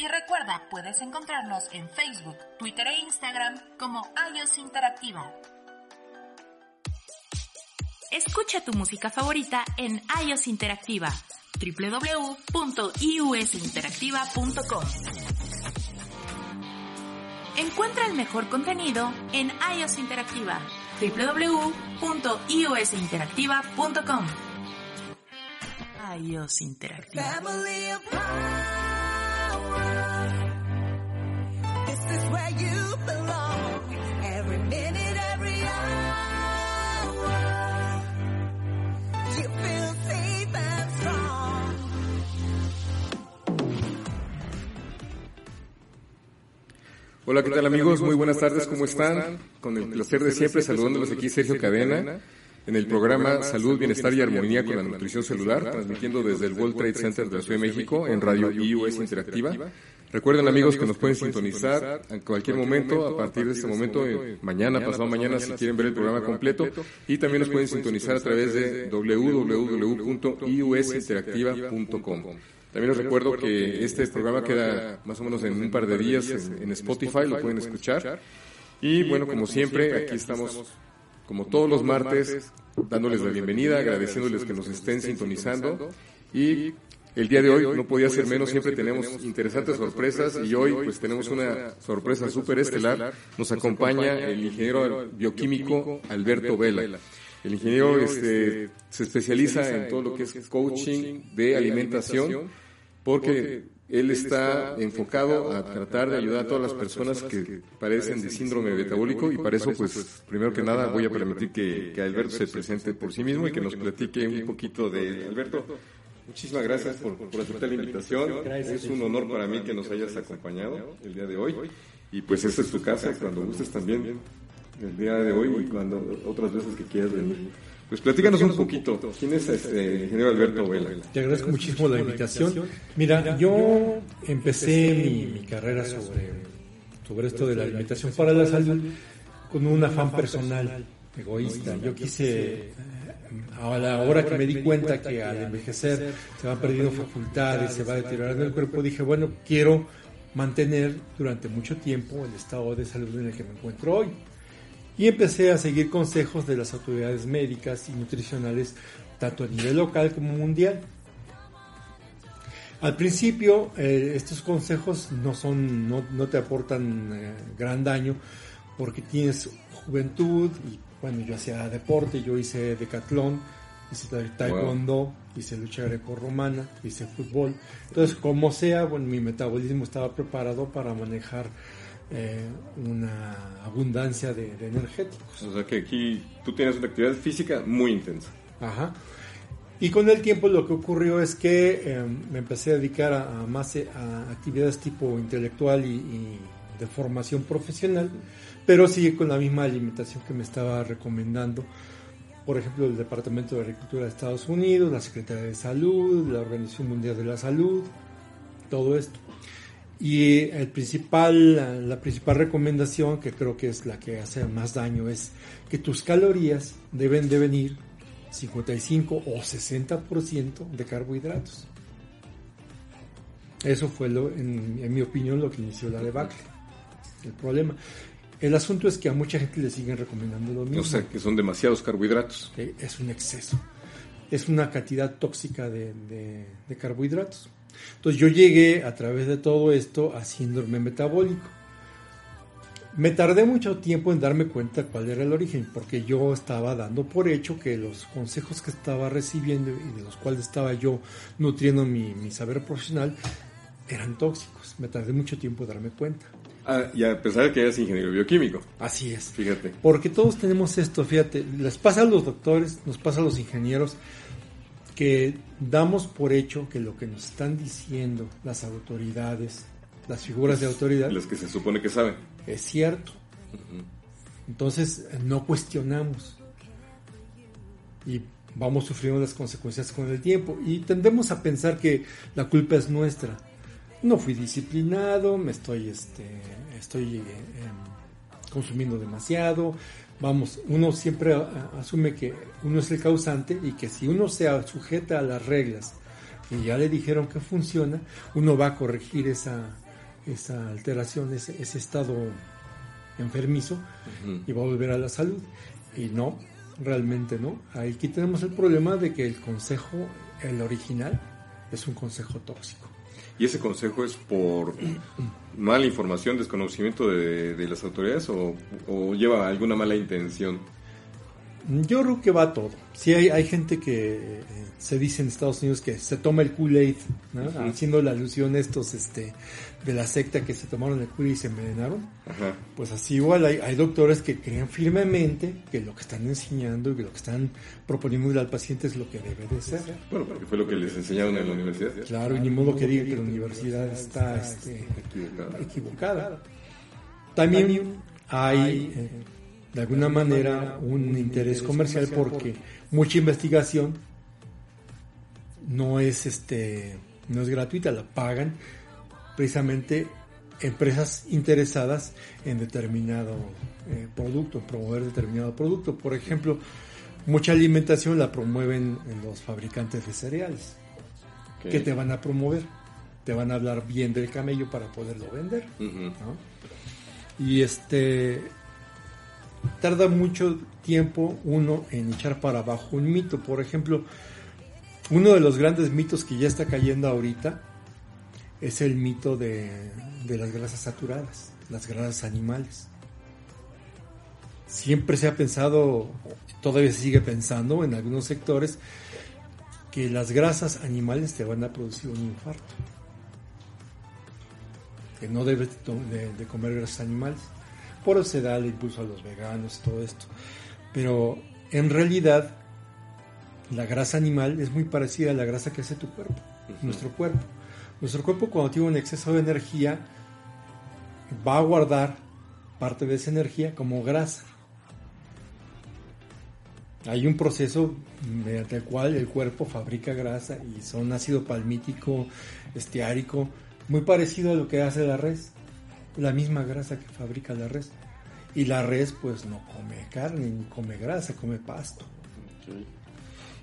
Y recuerda, puedes encontrarnos en Facebook, Twitter e Instagram como iOS Interactiva. Escucha tu música favorita en iOS Interactiva www.iusinteractiva.com. Encuentra el mejor contenido en iOS Interactiva www.iosinteractiva.com. iOS Interactiva. Hola, ¿qué tal amigos? Muy buenas tardes, ¿cómo están? Con el placer de siempre saludándolos aquí Sergio Cadena en el programa Salud, Bienestar y Armonía con la Nutrición Celular, transmitiendo desde el World Trade Center de la Ciudad de México en Radio IUS Interactiva. Recuerden amigos que nos pueden sintonizar en cualquier momento, a partir de este momento, eh, mañana, pasado mañana, si quieren ver el programa completo, y también nos pueden sintonizar a través de www.iusinteractiva.com. También les recuerdo que este programa queda más o menos en un par de días en, Spotify, lo pueden escuchar. Y bueno, como siempre, aquí estamos como todos los martes, dándoles la bienvenida, agradeciéndoles que nos estén sintonizando. Y el día de hoy no podía ser menos, siempre tenemos interesantes sorpresas y hoy pues tenemos una sorpresa súper estelar. Nos acompaña el ingeniero bioquímico Alberto Vela. El ingeniero este, se especializa en todo lo que es coaching de alimentación porque él está enfocado a tratar de ayudar a todas las personas que padecen de síndrome metabólico y para eso, pues, primero que nada voy a permitir que, que Alberto se presente por sí mismo y que nos platique un poquito de Alberto. Muchísimas gracias por, por aceptar la invitación. Es un honor para mí que nos hayas acompañado el día de hoy. Y pues esta es tu casa, cuando gustes también el día de hoy y cuando otras veces que quieras venir. Pues platícanos un poquito. ¿Quién es este ingeniero Alberto Vela? Te agradezco muchísimo la invitación. Mira, yo empecé mi, carrera sobre, sobre esto de la alimentación para la salud con un afán personal, egoísta. Yo quise, a la hora que me di cuenta que al envejecer se van perdiendo facultades, se va deteriorando el cuerpo, dije, bueno, quiero mantener durante mucho tiempo el estado de salud en el que me encuentro hoy y empecé a seguir consejos de las autoridades médicas y nutricionales tanto a nivel local como mundial. Al principio eh, estos consejos no, son, no, te aportan eh, gran daño porque tienes juventud y bueno, yo hacía deporte, yo hice decatlón, hice taekwondo, hice lucha greco-romana, hice fútbol. Entonces, como sea, bueno, mi metabolismo estaba preparado para manejar eh, una abundancia de, energéticos. O sea que aquí tú tienes una actividad física muy intensa. Ajá. Y con el tiempo lo que ocurrió es que eh, me empecé a dedicar a, más eh, a actividades tipo intelectual y, de formación profesional, pero sigue con la misma alimentación que me estaba recomendando. Por ejemplo, el Departamento de Agricultura de Estados Unidos, la Secretaría de Salud, la Organización Mundial de la Salud, todo esto. Y el principal, la principal recomendación, que creo que es la que hace más daño, es que tus calorías deben de venir 55 o 60% de carbohidratos. Eso fue, lo, en, mi opinión, lo que inició la debacle. El problema. El asunto es que a mucha gente le siguen recomendando lo mismo. O sea, que son demasiados carbohidratos. Es un exceso. Es una cantidad tóxica de carbohidratos. Entonces yo llegué a través de todo esto a síndrome metabólico. Me tardé mucho tiempo en darme cuenta cuál era el origen, porque yo estaba dando por hecho que los consejos que estaba recibiendo y de los cuales estaba yo nutriendo mi, saber profesional eran tóxicos. Me tardé mucho tiempo en darme cuenta. Ah, y a pesar de que eres ingeniero bioquímico. Así es. Fíjate. Porque todos tenemos esto, fíjate, les pasa a los doctores, nos pasa a los ingenieros, que damos por hecho que lo que nos están diciendo las autoridades, las figuras de autoridad, los que se supone que saben, es cierto. Entonces no cuestionamos y vamos sufriendo las consecuencias con el tiempo y tendemos a pensar que la culpa es nuestra. No fui disciplinado, me estoy, este, estoy eh, em, consumiendo demasiado, vamos, uno siempre asume que uno es el causante y que si uno se sujeta a las reglas y ya le dijeron que funciona, uno va a corregir esa, esa alteración, ese, ese estado enfermizo y va a volver a la salud. Y no, realmente no. Aquí tenemos el problema de que el consejo, el original, es un consejo tóxico. ¿Y ese consejo es por mala información, desconocimiento de, las autoridades o, lleva alguna mala intención? Yo creo que va todo. Sí hay, hay gente que eh, se dice en Estados Unidos que se toma el Kool-Aid, ¿no? uh -huh. haciendo la alusión a estos este, de la secta que se tomaron el Kool-Aid y se envenenaron. Uh -huh. Pues así igual hay, hay, doctores que creen firmemente que lo que están enseñando y que lo que están proponiendo al paciente es lo que debe de ser. Bueno, porque fue lo que les enseñaron en la universidad. Claro, y ni modo que diga que la universidad está este, equivocada. equivocada. También hay... Eh, de alguna manera un interés comercial porque mucha investigación no es este no es gratuita, la pagan precisamente empresas interesadas en determinado eh, producto, en promover determinado producto. Por ejemplo, mucha alimentación la promueven en los fabricantes de cereales. Okay. que te van a promover? Te van a hablar bien del camello para poderlo vender. Uh -huh. ¿no? Y este tarda mucho tiempo uno en echar para abajo un mito. Por ejemplo, uno de los grandes mitos que ya está cayendo ahorita es el mito de, las grasas saturadas, las grasas animales. Siempre se ha pensado, todavía se sigue pensando en algunos sectores, que las grasas animales te van a producir un infarto. Que no debes de, de comer grasas animales. Por eso se da el impulso a los veganos, todo esto. Pero en realidad la grasa animal es muy parecida a la grasa que hace tu cuerpo, uh -huh. nuestro cuerpo. Nuestro cuerpo cuando tiene un exceso de energía va a guardar parte de esa energía como grasa. Hay un proceso mediante el cual el cuerpo fabrica grasa y son ácido palmítico, esteárico, muy parecido a lo que hace la res la misma grasa que fabrica la res. Y la res pues no come carne, ni come grasa, come pasto. Okay.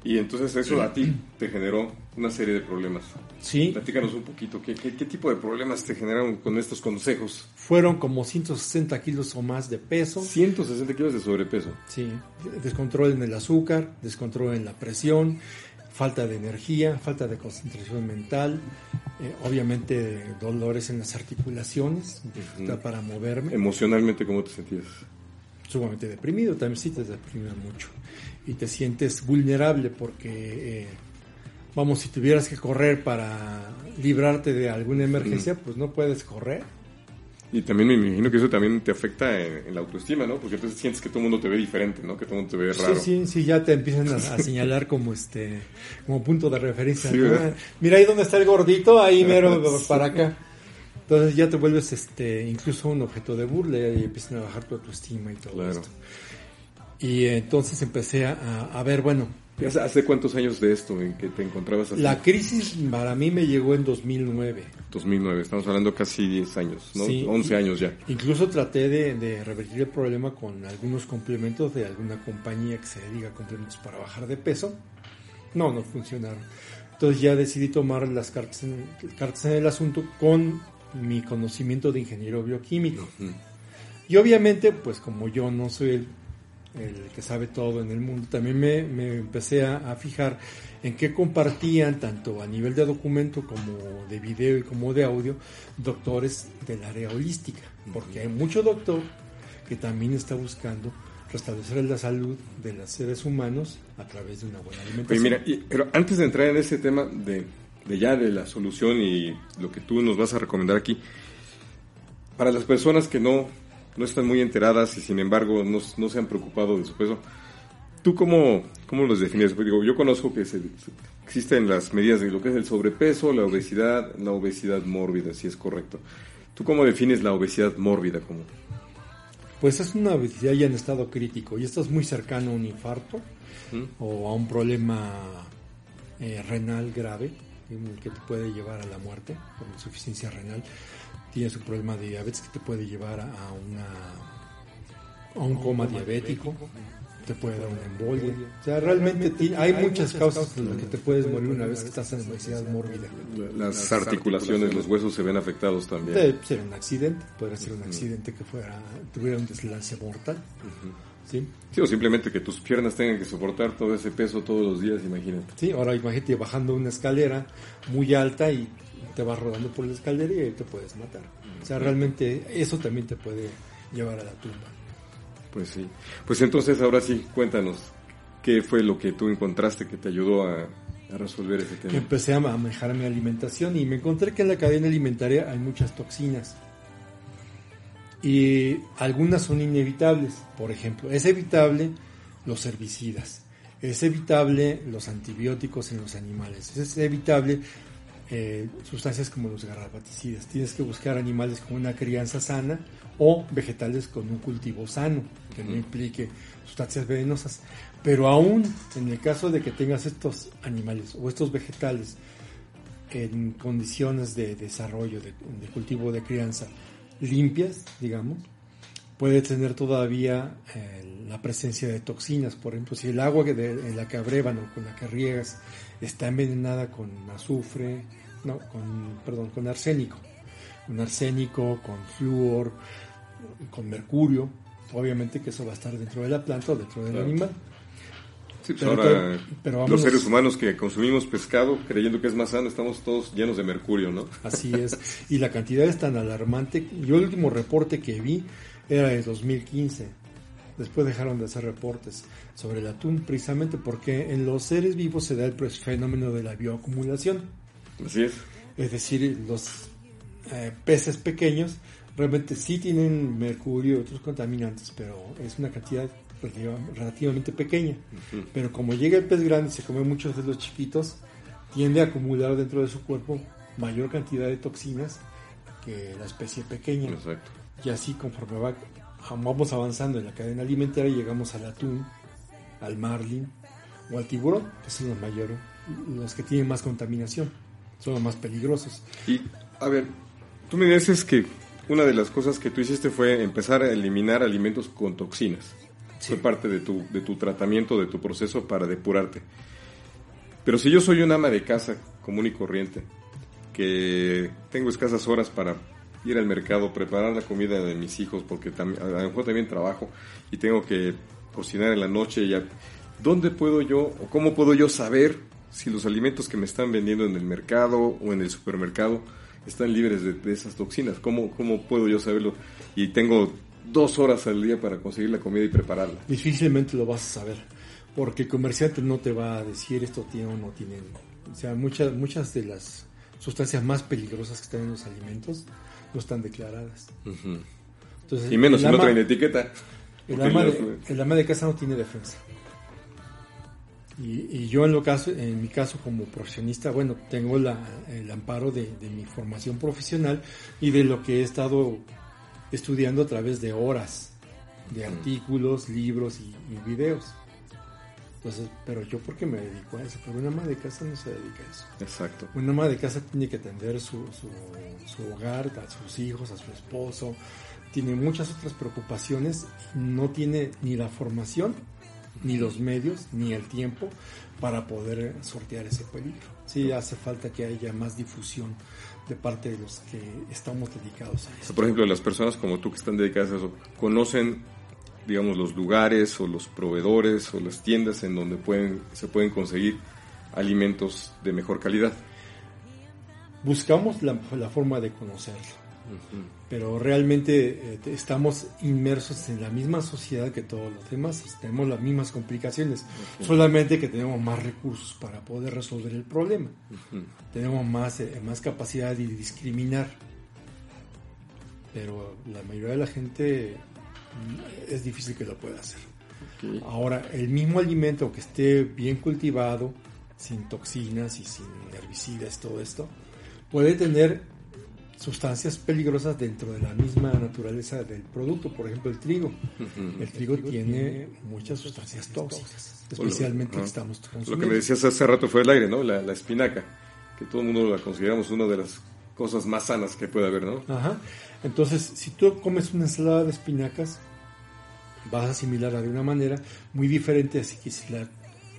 Y entonces eso a ti te generó una serie de problemas. Sí. Platícanos un poquito, ¿qué, qué, qué tipo de problemas te generaron con estos consejos? Fueron como 160 kilos o más de peso. 160 kilos de sobrepeso. Sí, descontrol en el azúcar, descontrol en la presión, falta de energía, falta de concentración mental, eh, obviamente dolores en las articulaciones, dificultad uh -huh. para moverme. Emocionalmente, ¿cómo te sentías? Sumamente deprimido, también sí te deprime mucho. Y te sientes vulnerable porque, eh, vamos, si tuvieras que correr para librarte de alguna emergencia, uh -huh. pues no puedes correr. Y también me imagino que eso también te afecta en, en, la autoestima, ¿no? Porque entonces sientes que todo el mundo te ve diferente, ¿no? Que todo el mundo te ve raro. Sí, sí, sí, ya te empiezan a, a señalar como este, como punto de referencia. Sí, ¿no? Mira ahí donde está el gordito, ahí mero para acá. Entonces ya te vuelves este, incluso un objeto de burla y empiezan a bajar tu autoestima y todo claro. esto. Y entonces empecé a, a ver, bueno, ¿Hace cuántos años de esto en que te encontrabas así? La crisis para mí me llegó en 2009. 2009, estamos hablando casi 10 años, ¿no? Sí, 11 años ya. Incluso traté de, de, revertir el problema con algunos complementos de alguna compañía que se dedica a complementos para bajar de peso. No, no funcionaron. Entonces ya decidí tomar las cartas en, cartas en el asunto con mi conocimiento de ingeniero bioquímico. Uh -huh. Y obviamente, pues como yo no soy el el que sabe todo en el mundo, también me, me empecé a, a, fijar en qué compartían, tanto a nivel de documento como de video y como de audio, doctores del área holística, porque hay mucho doctor que también está buscando restablecer la salud de los seres humanos a través de una buena alimentación. Oye, mira, y, pero antes de entrar en ese tema de, de ya de la solución y lo que tú nos vas a recomendar aquí, para las personas que no no están muy enteradas y sin embargo no, no se han preocupado de su peso. ¿Tú cómo, cómo los defines? Pues digo, yo conozco que se, existen las medidas de lo que es el sobrepeso, la obesidad, la obesidad mórbida, si es correcto. ¿Tú cómo defines la obesidad mórbida? Como? Pues es una obesidad ya en estado crítico y esto es muy cercano a un infarto ¿Mm? o a un problema eh, renal grave que te puede llevar a la muerte por insuficiencia renal tienes un problema de diabetes que te puede llevar a, una, a un coma diabético. te puede dar una embolia. O sea, realmente hay muchas causas en las que te puedes morir una vez que estás en obesidad mórbida. Las articulaciones, los huesos se ven afectados también. Puede ser un accidente, podría ser un accidente que fuera tuviera un deslance mortal. ¿Sí? ¿Sí? o simplemente que tus piernas tengan que soportar todo ese peso todos los días, imagínate. Sí, ahora imagínate bajando una escalera muy alta y te vas rodando por la escalera y te puedes matar. O sea, realmente eso también te puede llevar a la tumba. Pues sí. Pues entonces ahora sí, cuéntanos, ¿qué fue lo que tú encontraste que te ayudó a, resolver ese tema? Empecé a manejar mi alimentación y me encontré que en la cadena alimentaria hay muchas toxinas. Y algunas son inevitables. Por ejemplo, es evitable los herbicidas. Es evitable los antibióticos en los animales. Es evitable eh, sustancias como los garrapaticidas. Tienes que buscar animales con una crianza sana o vegetales con un cultivo sano, que no implique sustancias venenosas. Pero aún en el caso de que tengas estos animales o estos vegetales en condiciones de desarrollo, de, cultivo de crianza limpias, digamos, puede tener todavía eh, la presencia de toxinas. Por ejemplo, si el agua en la que abrevan o con la que riegas está envenenada con azufre, no, con, perdón, con arsénico, con arsénico, con flúor, con mercurio, obviamente que eso va a estar dentro de la planta o dentro del animal. Sí, pues ahora los seres humanos que consumimos pescado creyendo que es más sano, estamos todos llenos de mercurio, ¿no? Así es. Y la cantidad es tan alarmante. Yo el último reporte que vi era de 2015. Después dejaron de hacer reportes sobre el atún, precisamente porque en los seres vivos se da el fenómeno de la bioacumulación. Así es. Es decir, los eh, peces pequeños realmente sí tienen mercurio y otros contaminantes, pero es una cantidad relativamente pequeña. Pero como llega el pez grande y se come muchos de los chiquitos, tiende a acumular dentro de su cuerpo mayor cantidad de toxinas que la especie pequeña. Exacto. Y así conforme va vamos avanzando en la cadena alimentaria, llegamos al atún, al marlin o al tiburón, que son los mayores, los que tienen más contaminación, son los más peligrosos. Y, a ver, tú me dices que una de las cosas que tú hiciste fue empezar a eliminar alimentos con toxinas. Fue parte de tu, de tu tratamiento, de tu proceso para depurarte. Pero si yo soy un ama de casa común y corriente, que tengo escasas horas para ir al mercado, preparar la comida de mis hijos, porque también, a lo mejor también trabajo y tengo que cocinar en la noche. Ya, ¿Dónde puedo yo o cómo puedo yo saber si los alimentos que me están vendiendo en el mercado o en el supermercado están libres de, esas toxinas? ¿Cómo, ¿Cómo puedo yo saberlo? Y tengo dos horas al día para conseguir la comida y prepararla. Difícilmente lo vas a saber, porque el comerciante no te va a decir esto tiene o no tiene. O sea, muchas, muchas de las sustancias más peligrosas que están en los alimentos no están declaradas. Entonces, y menos si no traen etiqueta. El ama, de, el ama, de, casa no tiene defensa. Y, y, yo en, lo caso, en mi caso como profesionista, bueno, tengo la, el amparo de, de, mi formación profesional y de lo que he estado estudiando a través de horas, de artículos, libros y, y videos. Entonces, pero yo porque me dedico a eso, pero una ama de casa no se dedica a eso. Exacto. Una ama de casa tiene que atender su, su, su hogar, a sus hijos, a su esposo, tiene muchas otras preocupaciones, no tiene ni la formación, ni los medios, ni el tiempo para poder sortear ese peligro. Sí, hace falta que haya más difusión de parte de los que estamos dedicados a eso. Por ejemplo, las personas como tú que están dedicadas a eso, conocen digamos, los lugares o los proveedores o las tiendas en donde pueden, se pueden conseguir alimentos de mejor calidad. Buscamos la, forma de conocerlo, pero realmente eh, estamos inmersos en la misma sociedad que todos los demás, tenemos las mismas complicaciones, solamente que tenemos más recursos para poder resolver el problema, tenemos más, eh, más capacidad de discriminar, pero la mayoría de la gente es difícil que lo pueda hacer. Ahora, el mismo alimento que esté bien cultivado, sin toxinas y sin herbicidas, todo esto, puede tener sustancias peligrosas dentro de la misma naturaleza del producto. Por ejemplo, el trigo. El trigo tiene muchas sustancias tóxicas, especialmente que estamos consumiendo. Lo que me decías hace rato fue el aire, ¿no? La, la espinaca, que todo el mundo la consideramos una de las cosas más sanas que puede haber, ¿no? Ajá. Entonces, si tú comes una ensalada de espinacas, vas a asimilarla de una manera muy diferente así que si la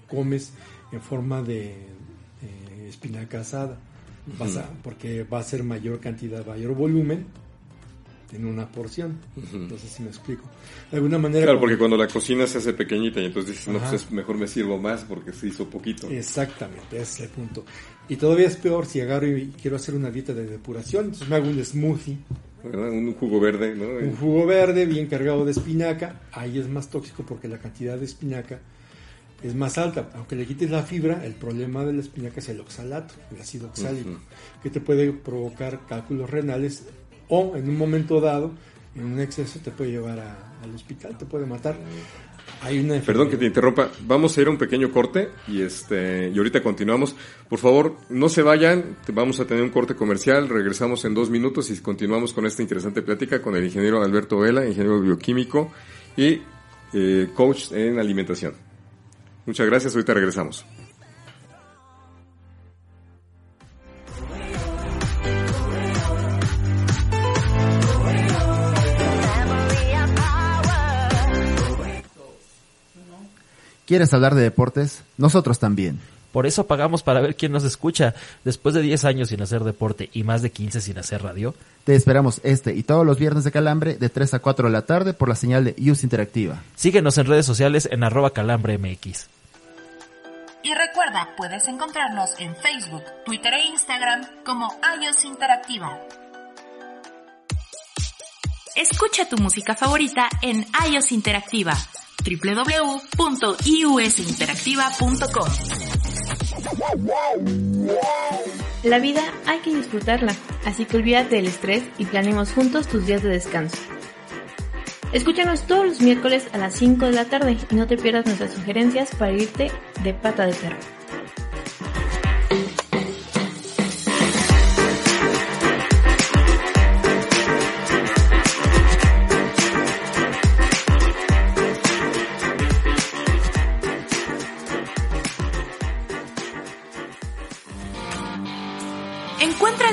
comes en forma de espinaca asada, vas a, porque va a ser mayor cantidad, mayor volumen en una porción. No sé si me explico. De alguna manera. Claro, porque cuando la cocina se hace pequeñita y entonces dices, no, pues mejor me sirvo más porque se hizo poquito. Exactamente, ese es el punto. Y todavía es peor si agarro y quiero hacer una dieta de depuración, entonces me hago un smoothie. Un jugo verde, ¿no? Un jugo verde bien cargado de espinaca. Ahí es más tóxico porque la cantidad de espinaca es más alta. Aunque le quites la fibra, el problema de la espinaca es el oxalato, el ácido oxálico, que te puede provocar cálculos renales o en un momento dado, en un exceso, te puede llevar al hospital, te puede matar. Hay una Perdón que te interrumpa, vamos a ir a un pequeño corte y este y ahorita continuamos. Por favor, no se vayan, vamos a tener un corte comercial, regresamos en dos minutos y continuamos con esta interesante plática con el ingeniero Alberto Vela, ingeniero bioquímico y eh, coach en alimentación. Muchas gracias, ahorita regresamos. ¿Quieres hablar de deportes? Nosotros también. Por eso pagamos para ver quién nos escucha. Después de 10 años sin hacer deporte y más de 15 sin hacer radio. Te esperamos este y todos los viernes de Calambre de 3 a 4 de la tarde por la señal de Use Interactiva. Síguenos en redes sociales en arroba calambremx. Y recuerda, puedes encontrarnos en Facebook, Twitter e Instagram como iOS Interactiva. Escucha tu música favorita en iOS Interactiva www.iusinteractiva.com. La vida hay que disfrutarla, así que olvídate del estrés y planeemos juntos tus días de descanso. Escúchanos todos los miércoles a las 5 de la tarde y no te pierdas nuestras sugerencias para irte de pata de perro.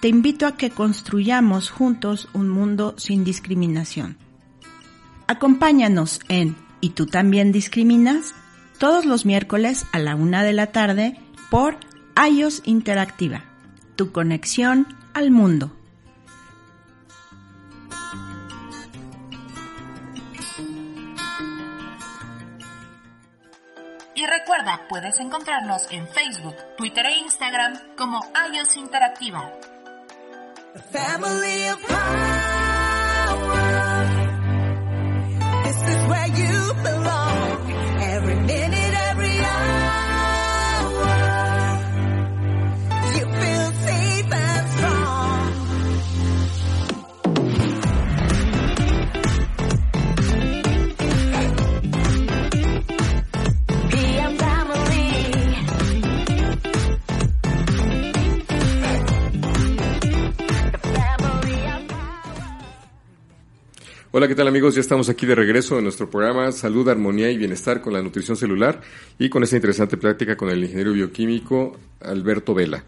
te invito a que construyamos juntos un mundo sin discriminación. Acompáñanos en ¿Y tú también discriminas? todos los miércoles a la una de la tarde por iOS Interactiva, tu conexión al mundo. Y recuerda, puedes encontrarnos en Facebook, Twitter e Instagram como iOS Interactiva. Family of power. This is where you belong. Hola, ¿qué tal amigos? Ya estamos aquí de regreso en nuestro programa Salud, Armonía y Bienestar con la Nutrición Celular y con esta interesante práctica con el ingeniero bioquímico Alberto Vela.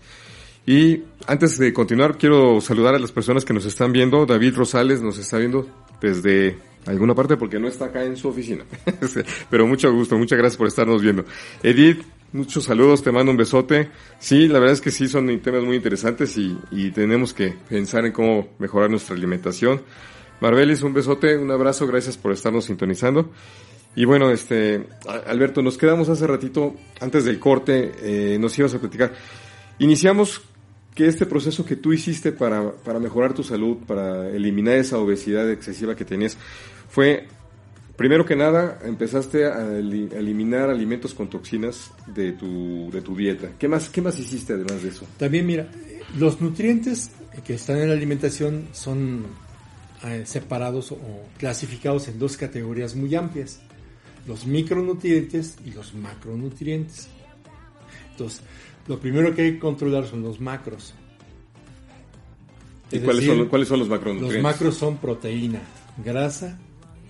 Y antes de continuar, quiero saludar a las personas que nos están viendo. David Rosales nos está viendo desde alguna parte porque no está acá en su oficina. Pero mucho gusto, muchas gracias por estarnos viendo. Edith, muchos saludos, te mando un besote. Sí, la verdad es que sí, son temas muy interesantes y, y tenemos que pensar en cómo mejorar nuestra alimentación. Marbelis, un besote, un abrazo, gracias por estarnos sintonizando. Y bueno, este, Alberto, nos quedamos hace ratito, antes del corte, eh, nos ibas a platicar. Iniciamos que este proceso que tú hiciste para, para mejorar tu salud, para eliminar esa obesidad excesiva que tenías, fue, primero que nada, empezaste a eliminar alimentos con toxinas de tu, de tu dieta. ¿Qué más, ¿Qué más hiciste además de eso? También, mira, los nutrientes que están en la alimentación son eh, separados o clasificados en dos categorías muy amplias, los micronutrientes y los macronutrientes. Entonces, lo primero que hay que controlar son los macros. ¿Y cuáles, son, cuáles son los macronutrientes? Los macros son proteína, grasa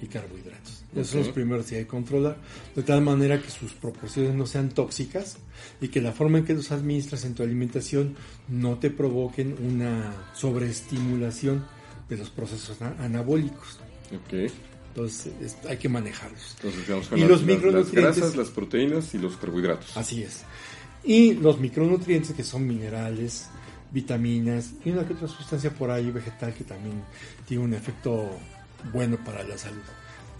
y carbohidratos. Esos son los primeros que hay que controlar, de tal manera que sus proporciones no sean tóxicas y que la forma en que los administras en tu alimentación no te provoquen una sobreestimulación de los procesos anabólicos. Okay. Entonces hay que manejarlos. Entonces, y los micronutrientes, las grasas, las proteínas y los carbohidratos. Así es. Y los micronutrientes que son minerales, vitaminas y una que otra sustancia por ahí vegetal que también tiene un efecto bueno para la salud.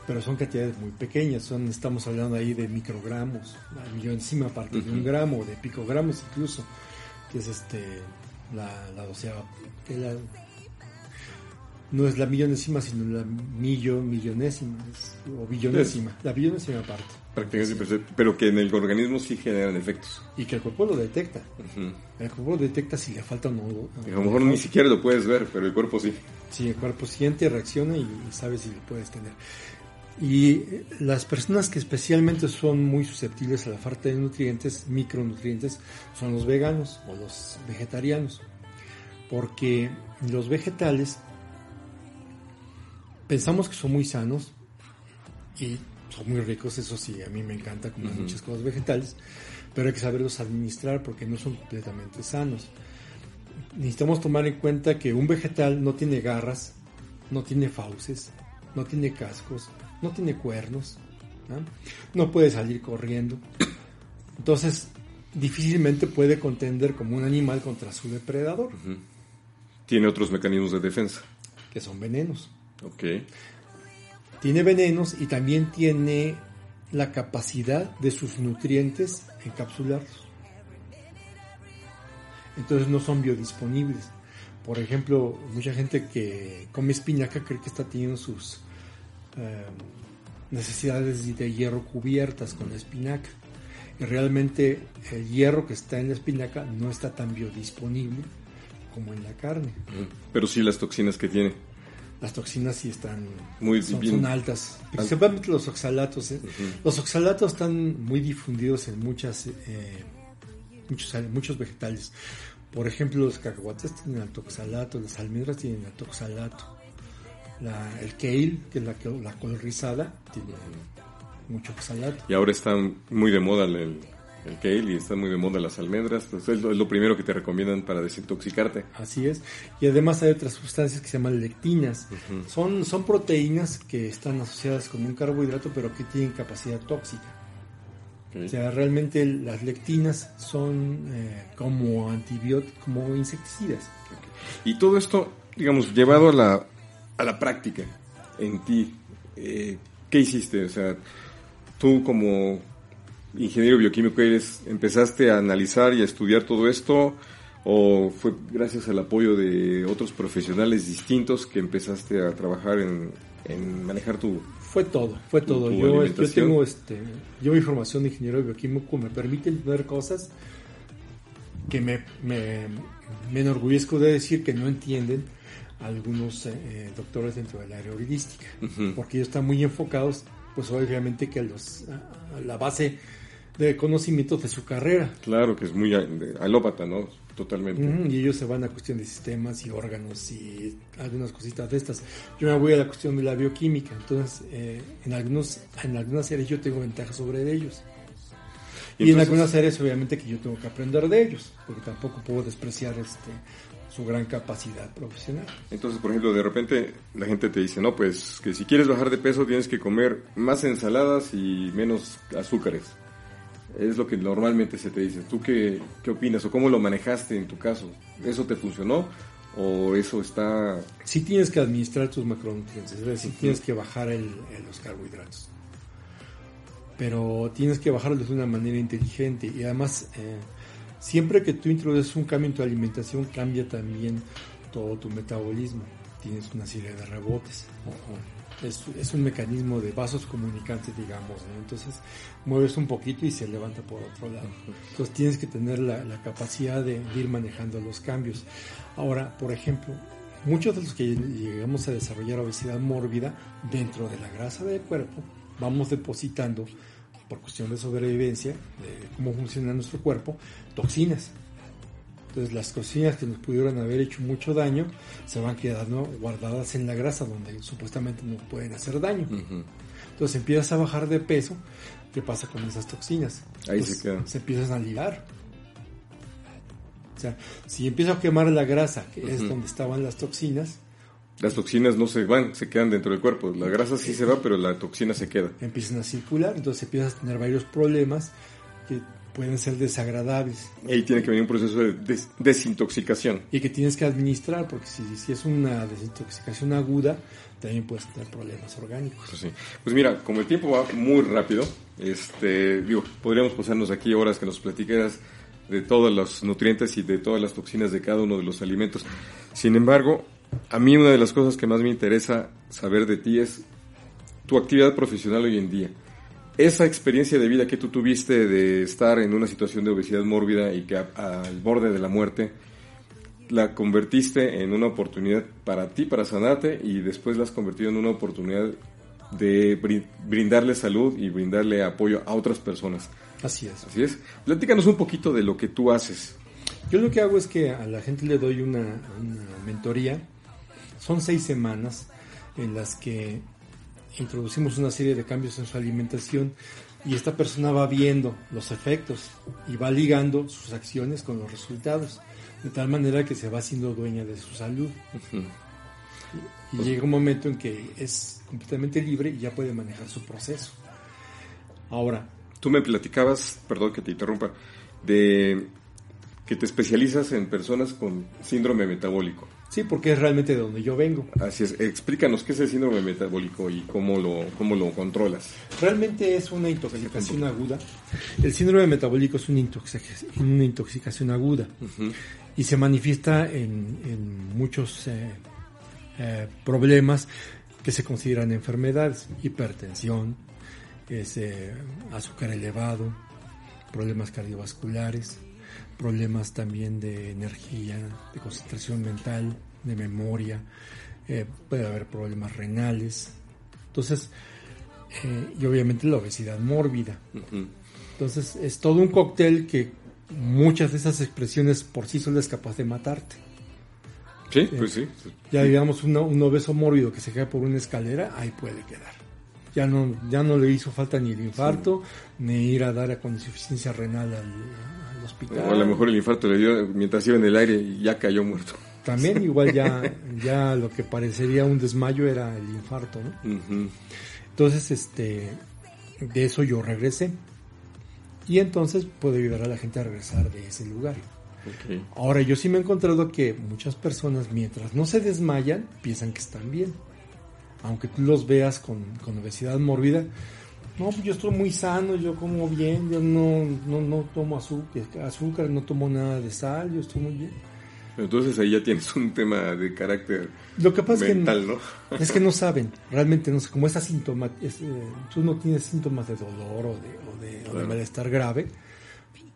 Pero son cantidades muy pequeñas, son, estamos hablando ahí de microgramos, la encima parte de un gramo, de picogramos incluso, que es este la, la doceava, la, no es la millonésima, sino la millo, millonésima o billonésima, la billonésima parte. Prácticamente, pero que en el organismo sí generan efectos. Y que el cuerpo lo detecta. El cuerpo lo detecta si le falta un no, a lo mejor ni siquiera lo puedes ver, pero el cuerpo sí. Sí, el cuerpo siente, reacciona y, sabe si lo puedes tener. Y las personas que especialmente son muy susceptibles a la falta de nutrientes, micronutrientes, son los veganos o los vegetarianos. Porque los vegetales pensamos que son muy sanos y son muy ricos, eso sí, a mí me encanta comer muchas cosas vegetales, pero hay que saberlos administrar porque no son completamente sanos. Necesitamos tomar en cuenta que un vegetal no tiene garras, no tiene fauces, no tiene cascos, no tiene cuernos, no, puede salir corriendo. Entonces, difícilmente puede contender como un animal contra su depredador. Tiene otros mecanismos de defensa. Que son venenos. Ok. Tiene venenos y también tiene la capacidad de sus nutrientes encapsularlos. Entonces no son biodisponibles. Por ejemplo, mucha gente que come espinaca cree que está teniendo sus eh, necesidades de hierro cubiertas con la espinaca. Y realmente el hierro que está en la espinaca no está tan biodisponible como en la carne. Pero sí las toxinas que tiene las toxinas sí están muy son, altas. Principalmente los oxalatos. ¿eh? Los oxalatos están muy difundidos en muchas eh, muchos, muchos vegetales. Por ejemplo, los cacahuates tienen alto oxalato, las almendras tienen alto oxalato. La, el kale, que es la, la col rizada, tiene mucho oxalato. Y ahora está muy de moda el, el kale y está muy de moda las almendras, pues es lo, primero que te recomiendan para desintoxicarte. Así es. Y además hay otras sustancias que se llaman lectinas. son, son proteínas que están asociadas con un carbohidrato pero que tienen capacidad tóxica. O sea, realmente las lectinas son eh, como antibióticos, como insecticidas. Y todo esto, digamos, llevado a la, a la práctica en ti, eh, ¿qué hiciste? O sea, tú como ingeniero bioquímico eres, empezaste a analizar y a estudiar todo esto o fue gracias al apoyo de otros profesionales distintos que empezaste a trabajar en, manejar tu fue todo fue todo. yo, yo, tengo este yo mi formación de ingeniero bioquímico me permite ver cosas que me, me, enorgullezco de decir que no entienden algunos eh, doctores dentro del área jurídistica porque ellos están muy enfocados pues obviamente que los, la base de conocimientos de su carrera. Claro, que es muy alópata, ¿no? Totalmente. Y ellos se van a cuestión de sistemas y órganos y algunas cositas de estas. Yo me voy a la cuestión de la bioquímica, entonces eh, en algunos en algunas áreas yo tengo ventaja sobre ellos. Y Y, en algunas áreas obviamente que yo tengo que aprender de ellos, porque tampoco puedo despreciar este su gran capacidad profesional. Entonces, por ejemplo, de repente la gente te dice, no, pues que si quieres bajar de peso tienes que comer más ensaladas y menos azúcares. Es lo que normalmente se te dice. ¿Tú qué, qué opinas o cómo lo manejaste en tu caso? ¿Eso te funcionó o eso está... Sí tienes que administrar tus macronutrientes, es decir, tienes que bajar el, el- los carbohidratos. Pero tienes que bajarlos de una manera inteligente y además eh, siempre que tú introduces un cambio en tu alimentación cambia también todo tu metabolismo. Tienes una serie de rebotes. Es, es un mecanismo de vasos comunicantes, digamos. ¿no? Entonces mueves un poquito y se levanta por otro lado. Entonces tienes que tener la, la capacidad de, de ir manejando los cambios. Ahora, por ejemplo, muchos de los que llegamos a desarrollar obesidad mórbida dentro de la grasa del cuerpo, vamos depositando, por cuestión de sobrevivencia, de cómo funciona nuestro cuerpo, toxinas. Entonces las toxinas que nos pudieron haber hecho mucho daño se van quedando guardadas en la grasa donde supuestamente no pueden hacer daño. Entonces empiezas a bajar de peso, ¿qué pasa con esas toxinas? Ahí Pues, se quedan. Se empiezan a ligar. O sea, si empiezo a quemar la grasa, que es Ujú. donde estaban las toxinas, Las toxinas no se van, se quedan dentro del cuerpo. La grasa sí se va, pero la toxina se queda. empiezan a circular, entonces empiezas a tener varios problemas que pueden ser desagradables Y tiene que venir un proceso de des- desintoxicación. y que tienes que administrar, porque si, si es una desintoxicación aguda, también puedes tener problemas orgánicos. Pues, sí. Pues mira, como el tiempo va muy rápido, este, digo, podríamos pasarnos aquí horas que nos platicaras de todos los nutrientes y de todas las toxinas de cada uno de los alimentos. Sin embargo, a mí una de las cosas que más me interesa saber de ti es tu actividad profesional hoy en día. Esa experiencia de vida que tú tuviste de estar en una situación de obesidad mórbida y que a- al borde de la muerte, la convertiste en una oportunidad para ti, para sanarte, y después la has convertido en una oportunidad de brin- brindarle salud y brindarle apoyo a otras personas. Así es. Así es. Platícanos un poquito de lo que tú haces. Yo lo que hago es que a la gente le doy una, una mentoría. Son seis semanas en las que introducimos una serie de cambios en su alimentación y esta persona va viendo los efectos y va ligando sus acciones con los resultados, de tal manera que se va haciendo dueña de su salud. Y llega un momento en que es completamente libre y ya puede manejar su proceso. Ahora, Tú me platicabas, perdón que te interrumpa, de que te especializas en personas con síndrome metabólico. Sí, porque es realmente de donde yo vengo. Así es, explícanos qué es el síndrome metabólico y cómo lo, cómo lo controlas. Realmente es una intoxicación aguda. El síndrome metabólico es una intoxicación, una intoxicación aguda y se manifiesta en, en muchos eh, eh, problemas que se consideran enfermedades, hipertensión, es, eh, azúcar elevado, problemas cardiovasculares, problemas también de energía, de concentración mental, de memoria, eh, puede haber problemas renales. Entonces, eh, y obviamente la obesidad mórbida. Entonces, es todo un cóctel que muchas de esas expresiones por sí solas es capaz de matarte. Sí, pues sí. Ya digamos una- un obeso mórbido que se cae por una escalera, ahí puede quedar. Ya no, ya no le hizo falta ni el infarto, ni ir a dar con insuficiencia renal al, al hospital. O a lo mejor el infarto le dio mientras iba en el aire y ya cayó muerto. También igual ya, ya lo que parecería un desmayo era el infarto, ¿no? Ujú. Entonces, este, de eso yo regresé. Y entonces puedo ayudar a la gente a regresar de ese lugar. Ok. Ahora, yo sí me he encontrado que muchas personas, mientras no se desmayan, piensan que están bien. Aunque tú los veas con, con obesidad mórbida, no, pues yo estoy muy sano, yo como bien, yo no, no, no tomo azúcar, azúcar, no tomo nada de sal, yo estoy muy bien. Entonces ahí ya tienes un tema de carácter Lo que pasa mental, es que ¿no? es que no saben, realmente no sé, como esa síntoma, es, eh, tú no tienes síntomas de dolor o de, o de, o de Claro. malestar grave,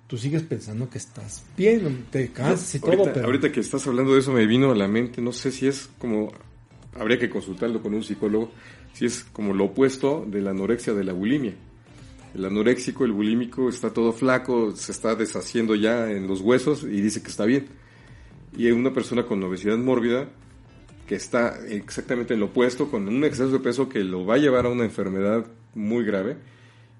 tú sigues pensando que estás bien, te cansas y todo, pero ahorita que estás hablando de eso me vino a la mente, no sé si es como, habría que consultarlo con un psicólogo, si es como lo opuesto de la anorexia de la bulimia. El anoréxico, el bulímico, está todo flaco, se está deshaciendo ya en los huesos y dice que está bien. Y hay una persona con obesidad mórbida que está exactamente en lo opuesto, con un exceso de peso que lo va a llevar a una enfermedad muy grave,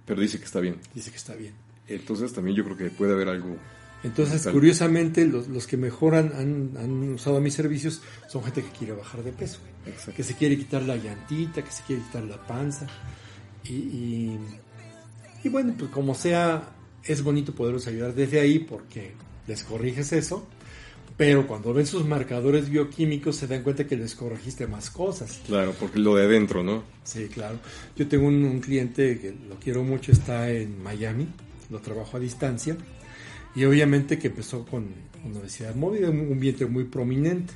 pero dice que está bien. Dice que está bien. Entonces también yo creo que puede haber algo. Entonces, curiosamente, los, los que mejoran han, han usado mis servicios son gente que quiere bajar de peso, Exacto. que se quiere quitar la llantita, que se quiere quitar la panza. Y, y, y bueno, pues como sea, es bonito poderlos ayudar desde ahí porque les corriges eso, pero cuando ven sus marcadores bioquímicos se dan cuenta que les corregiste más cosas. Claro, porque lo de adentro, ¿no? Sí, claro. Yo tengo un, un cliente que lo quiero mucho, está en Miami, lo trabajo a distancia, y obviamente que empezó con, con obesidad móvil, un, un vientre muy prominente.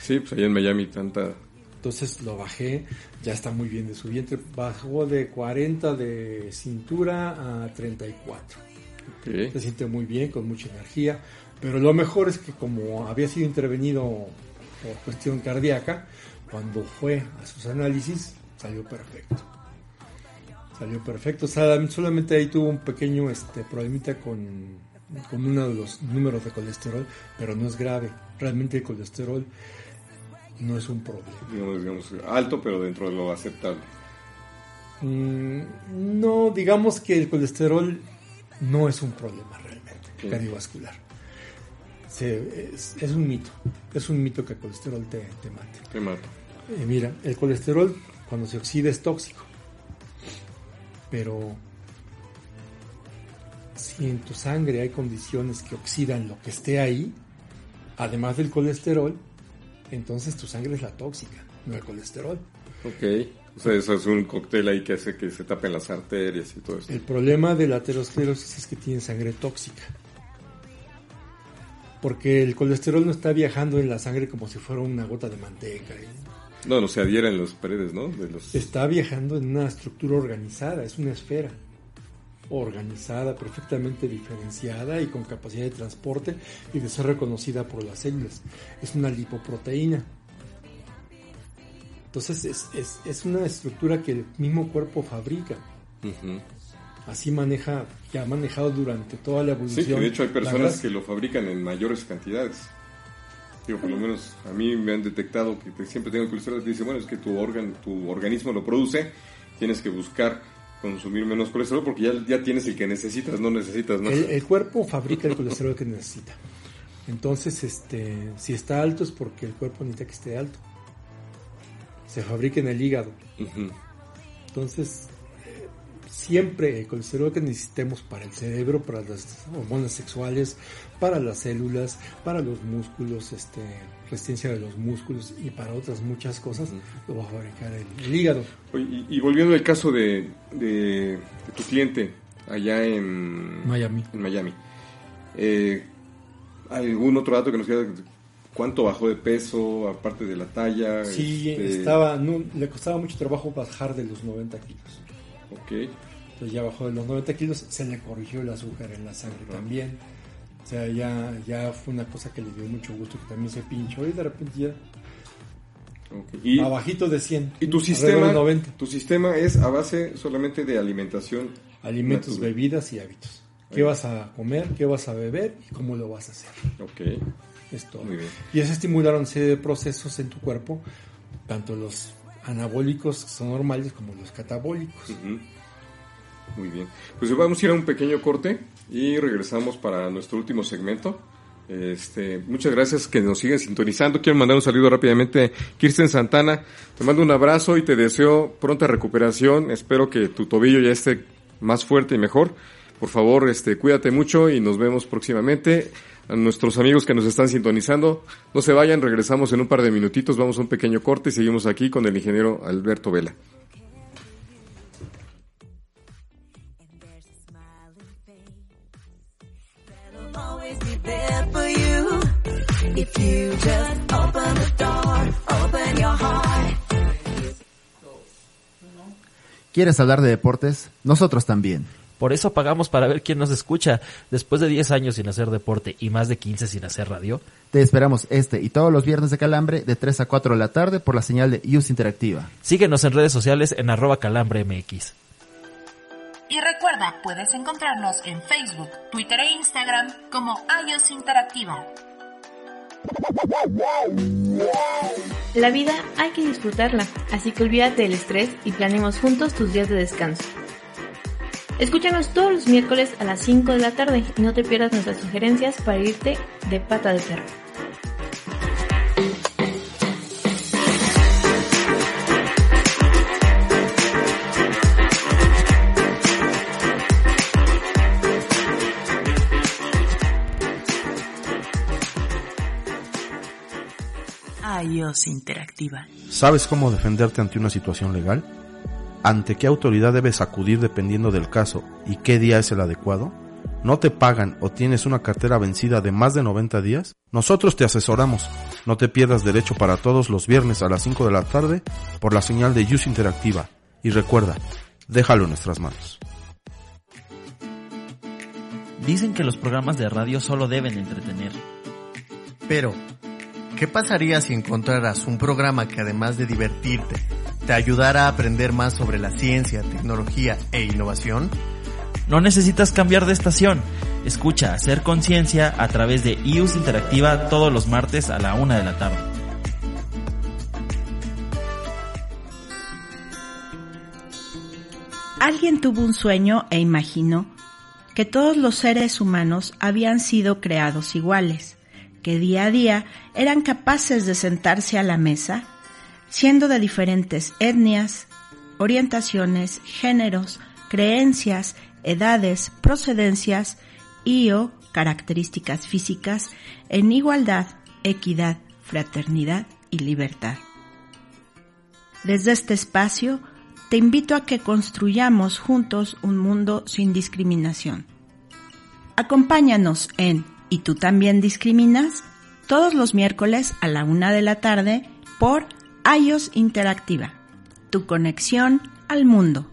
Sí, pues allá en Miami tanta... Entonces lo bajé, ya está muy bien de su vientre, bajó de 40 de cintura a 34. Okay. Se siente muy bien, con mucha energía, pero lo mejor es que como había sido intervenido por cuestión cardíaca, cuando fue a sus análisis salió perfecto. Salió perfecto, solamente ahí tuvo un pequeño este problemita con, con uno de los números de colesterol, pero no es grave. Realmente el colesterol no es un problema. Digamos, digamos, alto, pero dentro de lo aceptable. Mm, no, digamos que el colesterol no es un problema realmente, cardiovascular. Se- es, es un mito, es un mito que el colesterol te, te mate. Te mato. Eh, mira, el colesterol cuando se oxida es tóxico, pero si en tu sangre hay condiciones que oxidan lo que esté ahí, además del colesterol, entonces tu sangre es la tóxica, no el colesterol. Ok. O sea, eso es un cóctel ahí que hace que se tapen las arterias y todo eso. El problema de la aterosclerosis es que tiene sangre tóxica. Porque el colesterol no está viajando en la sangre como si fuera una gota de manteca. ¿eh? No, no se adhiera en las paredes, ¿no? De los... Está viajando en una estructura organizada, es una esfera organizada, perfectamente diferenciada y con capacidad de transporte y de ser reconocida por las células. Es una lipoproteína. Entonces es, es, es una estructura que el mismo cuerpo fabrica. Ujú. Así maneja, que ha manejado durante toda la evolución. Sí, que de hecho hay personas que lo fabrican en mayores cantidades. Digo, por lo menos a mí me han detectado que te- siempre tengo. Te dice, bueno, es que tu, órgano, tu organismo lo produce, tienes que buscar consumir menos colesterol porque ya, ya tienes el que necesitas, no necesitas más. El, el cuerpo fabrica el colesterol que necesita. Entonces, este, si está alto es porque el cuerpo necesita que esté alto. Se fabrica en el hígado. Entonces, eh, siempre el colesterol que necesitemos para el cerebro, para las hormonas sexuales, para las células, para los músculos, este, resistencia de los músculos y para otras muchas cosas, lo va a fabricar el, el hígado. Oye, y, y volviendo al caso de, de- de tu cliente allá en Miami. En Miami. Eh, ¿Algún otro dato que nos queda? ¿Cuánto bajó de peso, aparte de la talla? Sí, Este, estaba, no, le costaba mucho trabajo bajar de los 90 kilos. Ok. Entonces ya bajó de los 90 kilos, se le corrigió el azúcar en la sangre también. O sea, ya, ya fue una cosa que le dio mucho gusto, que también se pinchó y de repente ya ok. Y, abajito de 100. y tu sistema, de 90. tu sistema es a base solamente de alimentación. Alimentos, natural. bebidas y hábitos. ¿Qué vas a comer? ¿Qué vas a beber? ¿Y cómo lo vas a hacer? Ok. Es todo. Muy bien. Y eso estimularon una serie de procesos en tu cuerpo, tanto los anabólicos que son normales como los catabólicos. Muy bien. Pues vamos a ir a un pequeño corte y regresamos para nuestro último segmento. Este, muchas gracias que nos siguen sintonizando. Quiero mandar un saludo rápidamente Kirsten Santana. Te mando un abrazo y te deseo pronta recuperación. Espero que tu tobillo ya esté más fuerte y mejor. Por favor, este, cuídate mucho y nos vemos próximamente. A nuestros amigos que nos están sintonizando, no se vayan, regresamos en un par de minutitos, vamos a un pequeño corte y seguimos aquí con el ingeniero Alberto Vela. If you just open the door, open your heart. ¿Quieres hablar de deportes? Nosotros también. Por eso pagamos para ver quién nos escucha. Después de 10 años sin hacer deporte y más de 15 sin hacer radio, Te esperamos este y todos los viernes de Calambre de 3 a 4 de la tarde por la señal de Use Interactiva. síguenos en redes sociales en arroba calambre mx. Y recuerda, puedes encontrarnos en Facebook, Twitter e Instagram como iOS Interactiva. La vida hay que disfrutarla, así que olvídate del estrés y planeemos juntos tus días de descanso. Escúchanos todos los miércoles a las 5 de la tarde y no te pierdas nuestras sugerencias para irte de pata de perro. Interactiva. ¿Sabes cómo defenderte ante una situación legal? ¿Ante qué autoridad debes acudir dependiendo del caso y qué día es el adecuado? ¿No te pagan o tienes una cartera vencida de más de 90 días? Nosotros te asesoramos. No te pierdas derecho para todos los viernes a las 5 de la tarde por la señal de Use Interactiva. Y recuerda, déjalo en nuestras manos. Dicen que los programas de radio solo deben entretener. Pero, ¿qué pasaría si encontraras un programa que además de divertirte, te ayudara a aprender más sobre la ciencia, tecnología e innovación? No necesitas cambiar de estación. Escucha Hacer Conciencia a través de iUS Interactiva todos los martes a la una de la tarde. Alguien tuvo un sueño e imaginó que todos los seres humanos habían sido creados iguales, que día a día eran capaces de sentarse a la mesa, siendo de diferentes etnias, orientaciones, géneros, creencias, edades, procedencias y o características físicas en igualdad, equidad, fraternidad y libertad. Desde este espacio, te invito a que construyamos juntos un mundo sin discriminación. Acompáñanos en ¿Y tú también discriminas? todos los miércoles a la una de la tarde por iOS Interactiva, tu conexión al mundo.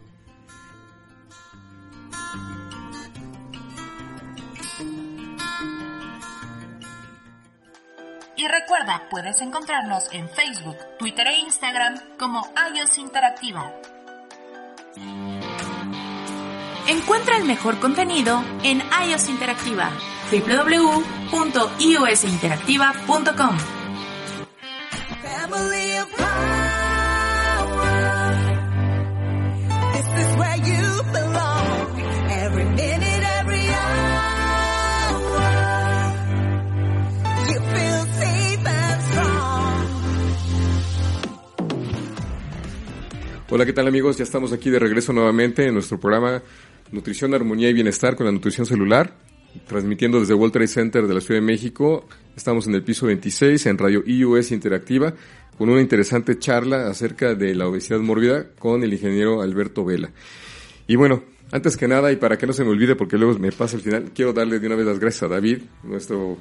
Y recuerda, puedes encontrarnos en Facebook, Twitter e Instagram como iOS Interactiva. Encuentra el mejor contenido en iOS Interactiva www.iosinteractiva.com. Hola, ¿qué tal amigos? Ya estamos aquí de regreso nuevamente en nuestro programa Nutrición, Armonía y Bienestar con la nutrición celular, transmitiendo desde World Trade Center de la Ciudad de México. Estamos en el piso 26 en Radio IUS Interactiva con una interesante charla acerca de la obesidad mórbida con el ingeniero Alberto Vela. Y bueno, antes que nada, y para que no se me olvide porque luego me pasa el final, quiero darle de una vez las gracias a David, nuestro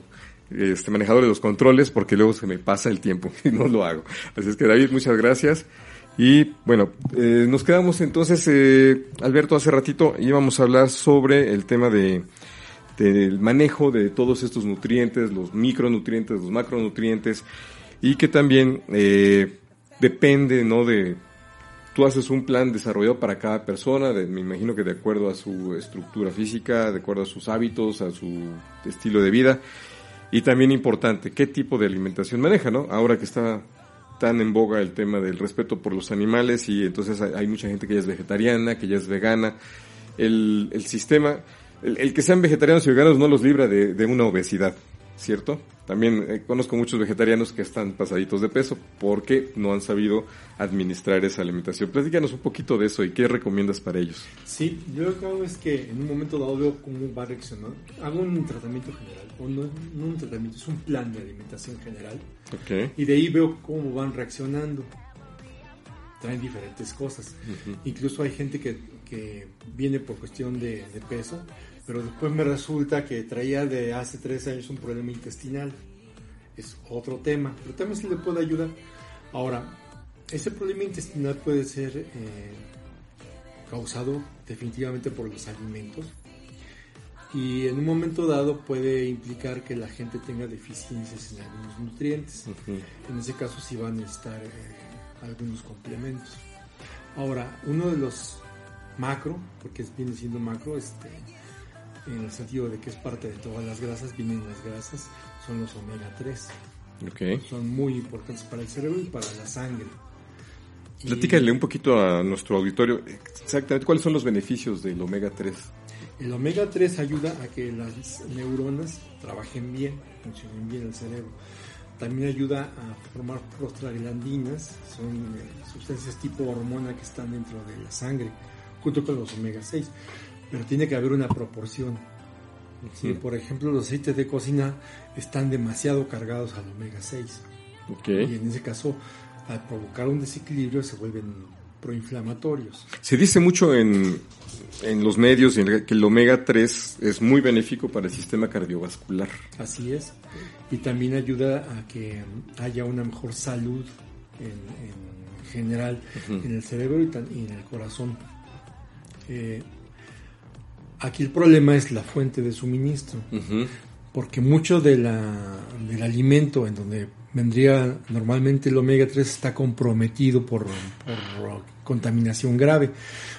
este manejador de los controles, porque luego se me pasa el tiempo y no lo hago. Así es que David, muchas gracias. Y bueno, eh, nos quedamos entonces, eh, Alberto, hace ratito íbamos a hablar sobre el tema de del manejo de todos estos nutrientes, los micronutrientes, los macronutrientes, y que también eh, depende, ¿no? De tú haces un plan desarrollado para cada persona, de- me imagino que de acuerdo a su estructura física, de acuerdo a sus hábitos, a su estilo de vida, y también importante, qué tipo de alimentación maneja, ¿no? Ahora que está tan en boga el tema del respeto por los animales y entonces hay, mucha gente que ya es vegetariana, que ya es vegana. El, el sistema, el, el que sean vegetarianos y veganos no los libra de, de una obesidad, ¿cierto? También eh, conozco muchos vegetarianos que están pasaditos de peso porque no han sabido administrar esa alimentación. Platícanos un poquito de eso y qué recomiendas para ellos. Sí, yo lo que hago es que en un momento dado veo cómo va a reaccionar. Hago un tratamiento general, o no, no un tratamiento, es un plan de alimentación general. Ok. Y de ahí veo cómo van reaccionando. Traen diferentes cosas. Ujú. Incluso hay gente que, que viene por cuestión de, de peso, pero después me resulta que traía de hace tres años un problema intestinal. Es otro tema, pero también se le puede ayudar. Ahora, ese problema intestinal puede ser eh, causado definitivamente por los alimentos y en un momento dado puede implicar que la gente tenga deficiencias en algunos nutrientes. En ese caso sí van a necesitar eh, algunos complementos. Ahora, uno de los macro, porque viene siendo macro, este, en el sentido de que es parte de todas las grasas, vienen las grasas, son los omega 3. Ok. Son muy importantes para el cerebro y para la sangre. Y Platícale un poquito a nuestro auditorio exactamente cuáles son los beneficios del omega 3. El omega 3 ayuda a que las neuronas trabajen bien, funcionen bien el cerebro. También ayuda a formar prostaglandinas, son eh, sustancias tipo hormona que están dentro de la sangre, junto con los omega 6. Pero tiene que haber una proporción. Sí. Por ejemplo, los aceites de cocina están demasiado cargados al omega 6. Ok. Y en ese caso, al provocar un desequilibrio, se vuelven proinflamatorios. Se dice mucho en, en los medios en- que el omega 3 es muy benéfico para el sistema cardiovascular. Así es. Y también ayuda a que haya una mejor salud en, en general Ujú. en el cerebro y, y en el corazón. Eh, aquí el problema es la fuente de suministro. Ujú. Porque mucho de la, del alimento en donde vendría normalmente el omega 3 está comprometido por, por contaminación grave.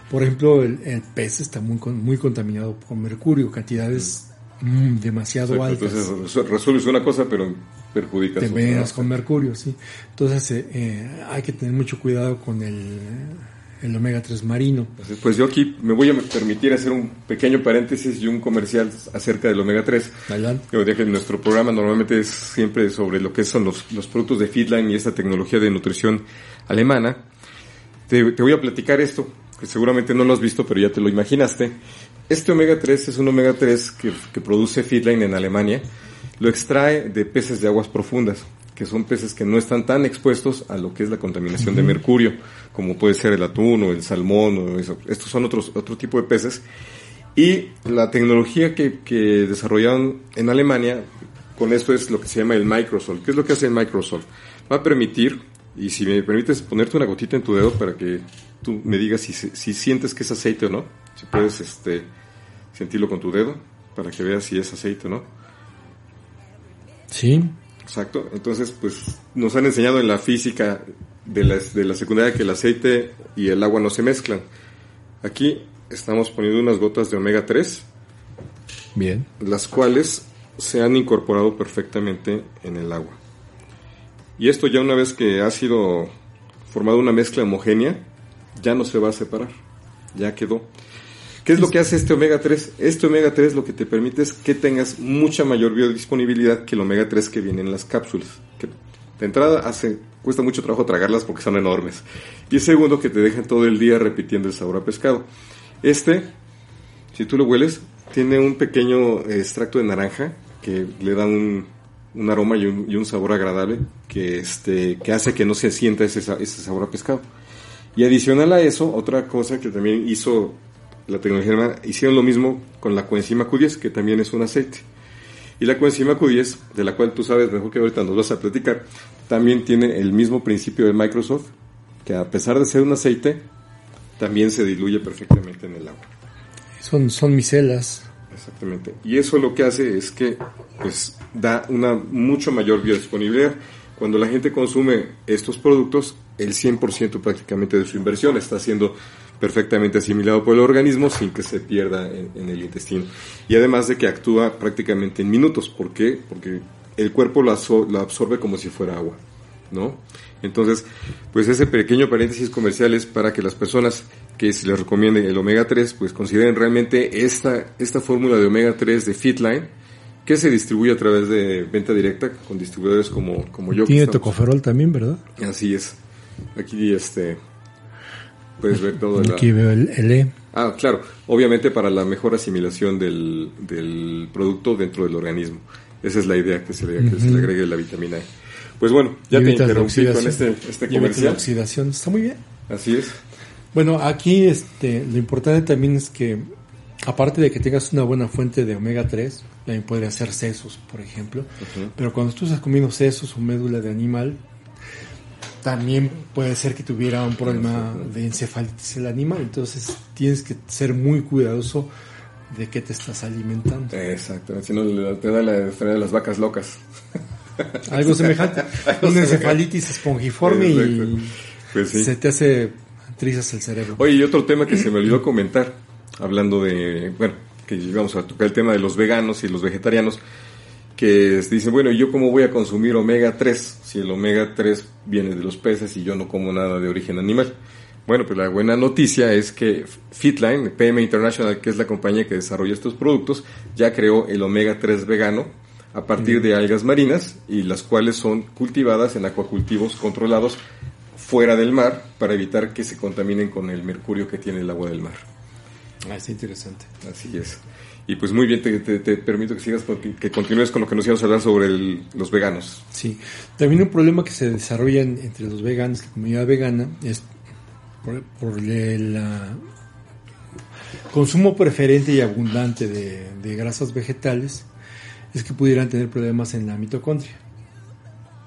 Por ejemplo, el, el pez está muy, muy contaminado por mercurio, cantidades mm, demasiado Exacto, altas. Entonces resu- resuelves una cosa pero perjudicas Te envenenas con mercurio, sí. Entonces eh, eh, hay que tener mucho cuidado con el, el omega 3 marino. Pues yo aquí me voy a permitir hacer un pequeño paréntesis y un comercial acerca del omega 3. Adelante. Dije, nuestro programa normalmente es siempre sobre lo que son los, los productos de Feedline y esta tecnología de nutrición alemana. Te, te voy a platicar esto, que seguramente no lo has visto, pero ya te lo imaginaste. Este omega 3 es un omega 3 que, que produce Feedline en Alemania. Lo extrae de peces de aguas profundas, que son peces que no están tan expuestos a lo que es la contaminación de mercurio, como puede ser el atún o el salmón. O eso. Estos son otros, otro tipo de peces. Y la tecnología que, que desarrollaron en Alemania, con esto es lo que se llama el Microsol. ¿Qué es lo que hace el Microsol? Va a permitir, y si me permites ponerte una gotita en tu dedo para que tú me digas si, si sientes que es aceite o no, si puedes este, sentirlo con tu dedo, para que veas si es aceite o no. Sí. Exacto. Entonces, pues nos han enseñado en la física de la, de la secundaria que el aceite y el agua no se mezclan. Aquí estamos poniendo unas gotas de omega 3, Bien. las cuales se han incorporado perfectamente en el agua. Y esto ya una vez que ha sido formada una mezcla homogénea, ya no se va a separar. Ya quedó. ¿Qué es lo que hace este omega 3? Este omega 3 lo que te permite es que tengas mucha mayor biodisponibilidad que el omega 3 que viene en las cápsulas. Que de entrada hace, cuesta mucho trabajo tragarlas porque son enormes. Y segundo, que te dejan todo el día repitiendo el sabor a pescado. Este, si tú lo hueles, tiene un pequeño extracto de naranja que le da un, aroma y un, sabor agradable que, este, que hace que no se sienta ese, ese sabor a pescado. Y adicional a eso, otra cosa que también hizo la tecnología alemana, hicieron lo mismo con la coenzima Q10, que también es un aceite. Y la coenzima Q10, de la cual tú sabes mejor que ahorita nos vas a platicar, también tiene el mismo principio de Microsoft, que a pesar de ser un aceite, también se diluye perfectamente en el agua. Son, son micelas. Exactamente. Y eso lo que hace es que pues da una mucho mayor biodisponibilidad. Cuando la gente consume estos productos, el 100% prácticamente de su inversión está siendo perfectamente asimilado por el organismo sin que se pierda en, en el intestino. Y además de que actúa prácticamente en minutos. ¿Por qué? Porque el cuerpo lo absorbe como si fuera agua. ¿No? Entonces, pues ese pequeño paréntesis comercial es para que las personas que se les recomiende el omega 3, pues consideren realmente esta, esta fórmula de omega 3 de Fitline, que se distribuye a través de venta directa con distribuidores como, como yo. que Tiene tocoferol también, ¿verdad? Así es. Aquí este puedes ver todo la- Aquí veo el, el E. Ah, claro. Obviamente para la mejor asimilación del, del producto dentro del organismo. Esa es la idea que se le, que se le agregue la vitamina E. Pues bueno, ya Y te interrumpí con este, este evitas la comercial. oxidación. Está muy bien. Así es. Bueno, aquí este, lo importante también es que, aparte de que tengas una buena fuente de omega 3, también puede hacer sesos, por ejemplo, Ujú. pero cuando tú estás comiendo sesos o médula de animal, también puede ser que tuviera un problema de encefalitis el animal, entonces tienes que ser muy cuidadoso de qué te estás alimentando. Exacto. Si no, te da la enfermedad de las vacas locas. Algo semejante. Una encefalitis espongiforme y. Pues sí. se te hace electrizas el cerebro. Oye, y otro tema que se me olvidó comentar, hablando de, bueno, que vamos a tocar el tema de los veganos y los vegetarianos, que dicen, bueno, ¿y yo cómo voy a consumir omega 3 si el omega 3 viene de los peces y yo no como nada de origen animal? Bueno, pues la buena noticia es que Fitline, PM International, que es la compañía que desarrolla estos productos, ya creó el omega 3 vegano a partir de algas marinas y las cuales son cultivadas en acuacultivos controlados fuera del mar para evitar que se contaminen con el mercurio que tiene el agua del mar. Ah, es interesante. Así es. Y pues muy bien, te, te- te permito que sigas, que continúes con lo que nos ibas a hablar sobre el- los veganos. Sí, también un problema que se desarrolla en- entre los veganos, la comunidad vegana, es por, por el consumo preferente y abundante de, de grasas vegetales, es que pudieran tener problemas en la mitocondria.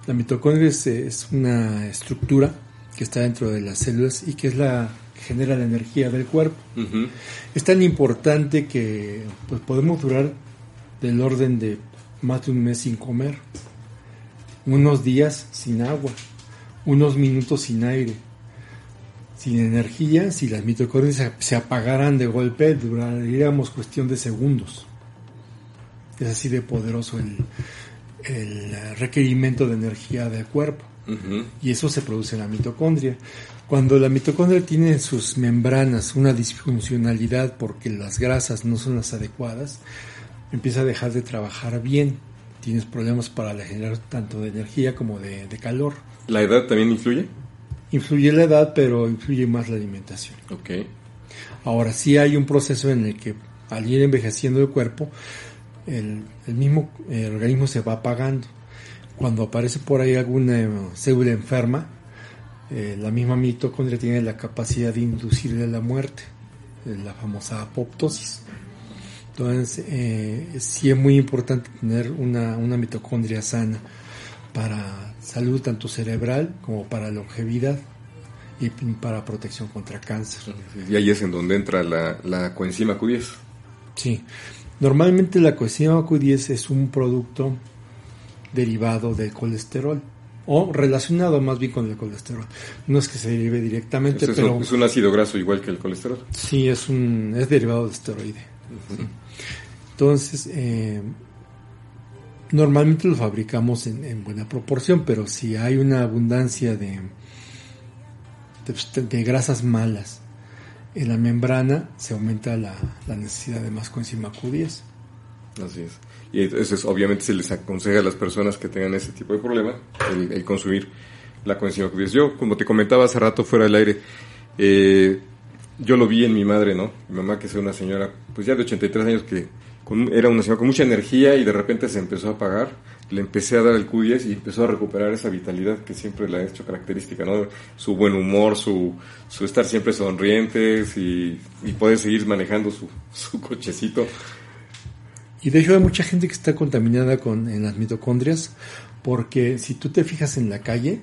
La mitocondria es, es una estructura que está dentro de las células y que es la que genera la energía del cuerpo. Es tan importante que pues, podemos durar del orden de más de un mes sin comer, unos días sin agua, unos minutos sin aire, sin energía, si las mitocondrias se, apagaran de golpe, duraríamos cuestión de segundos. Es así de poderoso el, el requerimiento de energía del cuerpo. Y eso se produce en la mitocondria. Cuando la mitocondria tiene en sus membranas una disfuncionalidad porque las grasas no son las adecuadas, empieza a dejar de trabajar bien. Tienes problemas para generar tanto de energía como de, de calor. ¿La edad también influye? Influye la edad, pero influye más la alimentación. Ok. Ahora sí hay un proceso en el que al ir envejeciendo el cuerpo, el, el mismo eh, organismo se va apagando. Cuando aparece por ahí alguna célula enferma, eh, la misma mitocondria tiene la capacidad de inducirle la muerte, eh, la famosa apoptosis. Entonces, eh, sí es muy importante tener una, una mitocondria sana para salud tanto cerebral como para longevidad y para protección contra cáncer. Y ahí es en donde entra la, la coenzima Q10. Sí. Normalmente la coenzima Q10 es un producto derivado del colesterol o relacionado más bien con el colesterol. No es que se derive directamente, Es, pero es un ácido graso igual que el colesterol. sí es un es derivado de esteroide. Sí. Entonces, eh, normalmente lo fabricamos en, en buena proporción, pero si hay una abundancia de, de, grasas malas en la membrana, se aumenta la, la necesidad de más coenzima Q10. Así es. Y entonces obviamente se les aconseja a las personas que tengan ese tipo de problema el, el consumir la coenzima Q10. Yo, como te comentaba hace rato fuera del aire, eh, yo lo vi en mi madre, ¿no? Mi mamá que es una señora, pues ya de 83 años que con- era una señora con mucha energía y de repente se empezó a apagar. Le empecé a dar el Q10 y empezó a recuperar esa vitalidad que siempre le ha hecho característica, ¿no? Su buen humor, su, su estar siempre sonrientes y, y poder seguir manejando su, su cochecito. Y de hecho hay mucha gente que está contaminada con, en las mitocondrias porque si tú te fijas en la calle,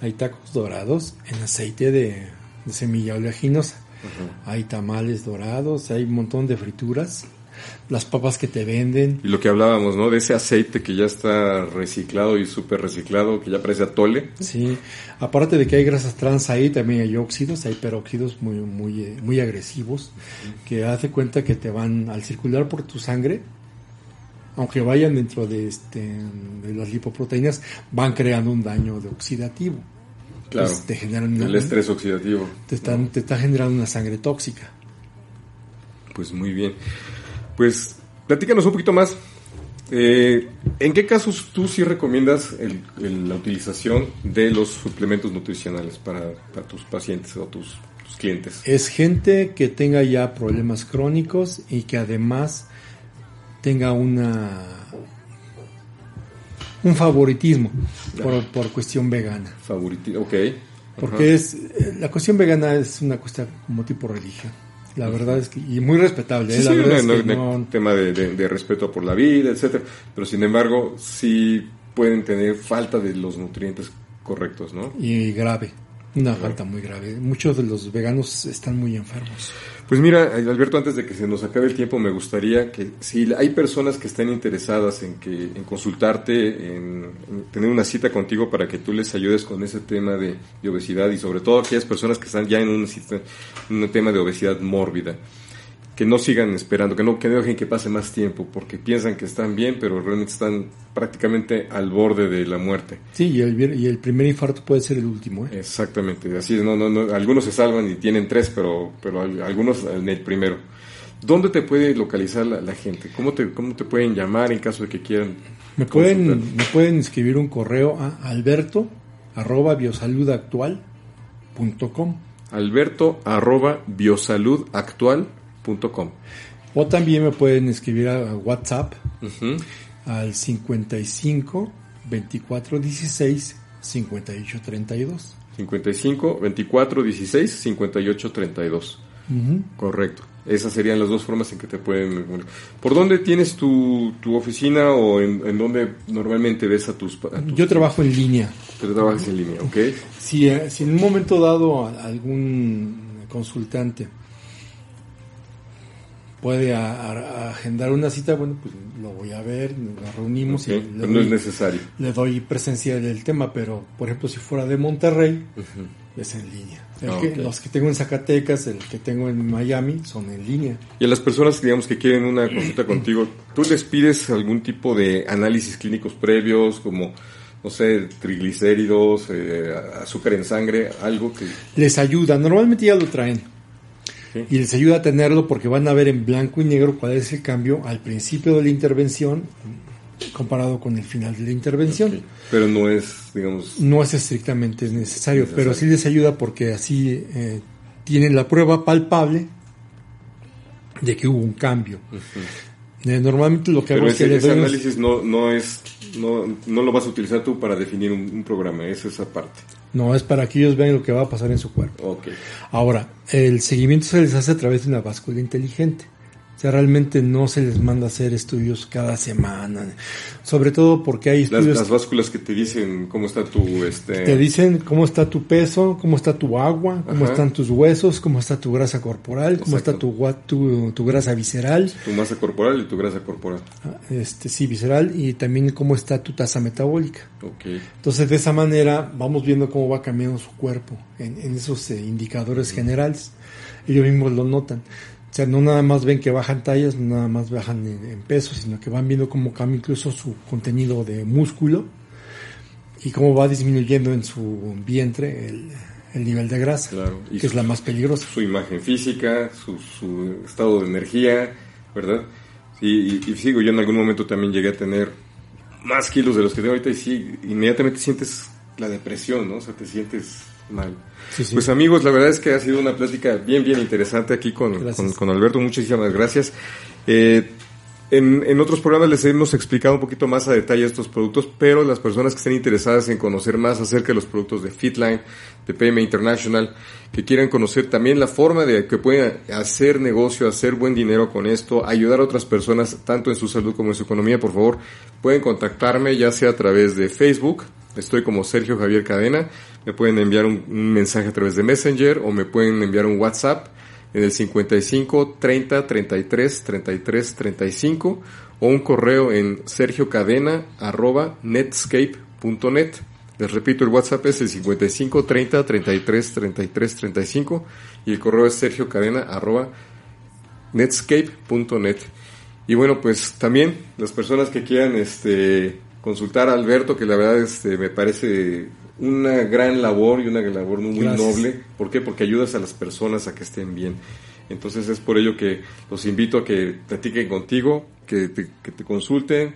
hay tacos dorados en aceite de, de semilla oleaginosa. Hay tamales dorados, hay un montón de frituras, las papas que te venden. Y lo que hablábamos, ¿no? De ese aceite que ya está reciclado y súper reciclado, que ya parece atole. Sí, aparte de que hay grasas trans ahí, también hay óxidos, hay peróxidos muy, muy, eh, muy agresivos, que hace cuenta que te van al circular por tu sangre, aunque vayan dentro de, este, de las lipoproteínas, van creando un daño de oxidativo. Claro. Entonces, te generan una- El estrés oxidativo. te, están, te está generando una sangre tóxica. Pues muy bien. Pues platícanos un poquito más. Eh, ¿En qué casos tú sí recomiendas el- el- la utilización de los suplementos nutricionales para, para tus pacientes o tus, tus clientes? Es gente que tenga ya problemas crónicos y que además tenga una un favoritismo por, por cuestión vegana. Favorito, ok. Porque Ajá. es eh, la cuestión vegana es una cuestión como tipo religión. La verdad es que y muy respetable, Sí, ¿eh? la sí, verdad no- es que no- tema de, de- de respeto por la vida, etcétera. Pero sin embargo, sí pueden tener falta de los nutrientes correctos, ¿no? y grave. Una falta muy grave. Muchos de los veganos están muy enfermos. Pues mira, Alberto, antes de que se nos acabe el tiempo, me gustaría que si hay personas que estén interesadas en que en consultarte, en, en tener una cita contigo para que tú les ayudes con ese tema de, de obesidad y sobre todo aquellas personas que están ya en un, sitio- un tema de obesidad mórbida, que no sigan esperando, que no, que no dejen que pase más tiempo, porque piensan que están bien, pero realmente están prácticamente al borde de la muerte. Sí, y el, vier- y el primer infarto puede ser el último. ¿eh? Exactamente, así es, no, no, no, algunos se salvan y tienen tres, pero, pero al- algunos en el primero. ¿Dónde te puede localizar la, la gente? ¿Cómo te, ¿Cómo te pueden llamar en caso de que quieran? Me pueden, me pueden escribir un correo a alberto arroba biosaludactual.com Alberto arroba o también me pueden escribir a WhatsApp Ujú. al 55 24 16 58 32. 55 24 16 58 32. Ujú. Correcto. Esas serían las dos formas en que te pueden... ¿Por dónde tienes tu, tu oficina o en, en dónde normalmente ves a tus... a tus- Yo trabajo en línea. Pero trabajas en línea, ¿ok? Si, eh, si en un momento dado a- algún consultante puede a- a- agendar una cita, bueno, pues lo voy a ver, nos reunimos y le pero no es doy- necesario. le doy presencia del tema, pero por ejemplo si fuera de Monterrey, es en línea. El Ah, que-. Los que tengo en Zacatecas, el que tengo en Miami, son en línea. Y a las personas digamos que quieren una consulta contigo, ¿tú les pides algún tipo de análisis clínicos previos, como, no sé, triglicéridos, eh, azúcar en sangre, algo que... Les ayuda, normalmente ya lo traen. Y les ayuda a tenerlo porque van a ver en blanco y negro cuál es el cambio al principio de la intervención comparado con el final de la intervención. Pero no es, digamos... No es estrictamente necesario, Necesario. pero sí les ayuda porque así eh, tienen la prueba palpable de que hubo un cambio. Eh, normalmente lo que Pero hago es que ese, ese análisis no, no es... No, no lo vas a utilizar tú para definir un, un programa, es esa parte. No, es para que ellos vean lo que va a pasar en su cuerpo. Ahora, el seguimiento se les hace a través de una báscula inteligente. O sea, realmente no se les manda a hacer estudios cada semana. Sobre todo porque hay Las, estudios las básculas que te dicen cómo está tu... Este, te dicen cómo está tu peso, cómo está tu agua, cómo Ajá. están tus huesos, cómo está tu grasa corporal, cómo está tu, tu, tu grasa visceral, Tu masa corporal y tu grasa corporal. este sí, visceral, y también cómo está tu tasa metabólica. Ok. Entonces, de esa manera vamos viendo cómo va cambiando su cuerpo en, en esos eh, indicadores generales. Ellos mismos lo notan. O sea, no nada más ven que bajan tallas, no nada más bajan en, en peso, sino que van viendo cómo cambia incluso su contenido de músculo y cómo va disminuyendo en su vientre el, el nivel de grasa, Claro. Y que es la más peligrosa. Su imagen física, su, su estado de energía, ¿verdad? Y, y, y sigo, yo en algún momento también llegué a tener más kilos de los que tengo ahorita y sí, inmediatamente sientes la depresión, ¿no? O sea, te sientes mal. Sí, sí. Pues amigos, la verdad es que ha sido una plática bien, bien interesante aquí con, con, con Alberto. Muchísimas gracias. Eh, en, en otros programas les hemos explicado un poquito más a detalle estos productos, pero las personas que estén interesadas en conocer más acerca de los productos de Fitline, de PM International, que quieran conocer también la forma de que pueden hacer negocio, hacer buen dinero con esto, ayudar a otras personas tanto en su salud como en su economía, por favor, pueden contactarme ya sea a través de Facebook, estoy como Sergio Javier Cadena, me pueden enviar un, un mensaje a través de Messenger o me pueden enviar un WhatsApp en el 55 30 33 33 35 o un correo en sergiocadena arroba netscape.net. Les repito, el WhatsApp es el 55 30 33 33 35 y el correo es sergiocadena arroba netscape.net. Y bueno, pues también las personas que quieran este consultar a Alberto, que la verdad este me parece una gran labor y una labor muy Gracias. noble. ¿Por qué? Porque ayudas a las personas a que estén bien. Entonces es por ello que los invito a que platiquen contigo, que te, que te consulten.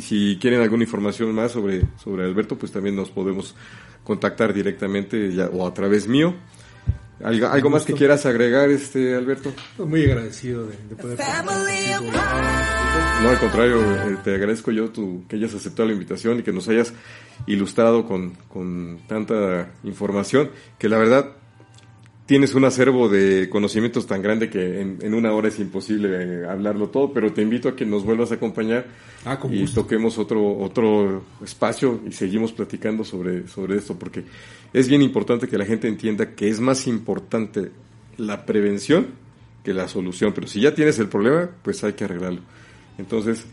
Si quieren alguna información más sobre, sobre Alberto, pues también nos podemos contactar directamente ya- o a través mío. ¿Algo, algo más que quieras agregar, este Alberto? Muy agradecido de, de poder. No, al contrario, eh, te agradezco yo tu, que hayas aceptado la invitación y que nos hayas ilustrado con, con tanta información, que la verdad tienes un acervo de conocimientos tan grande que en, en una hora es imposible hablarlo todo, pero te invito a que nos vuelvas a acompañar Ah, y gusto. toquemos otro otro espacio y seguimos platicando sobre, sobre esto, porque es bien importante que la gente entienda que es más importante la prevención que la solución, pero si ya tienes el problema, pues hay que arreglarlo. Entonces,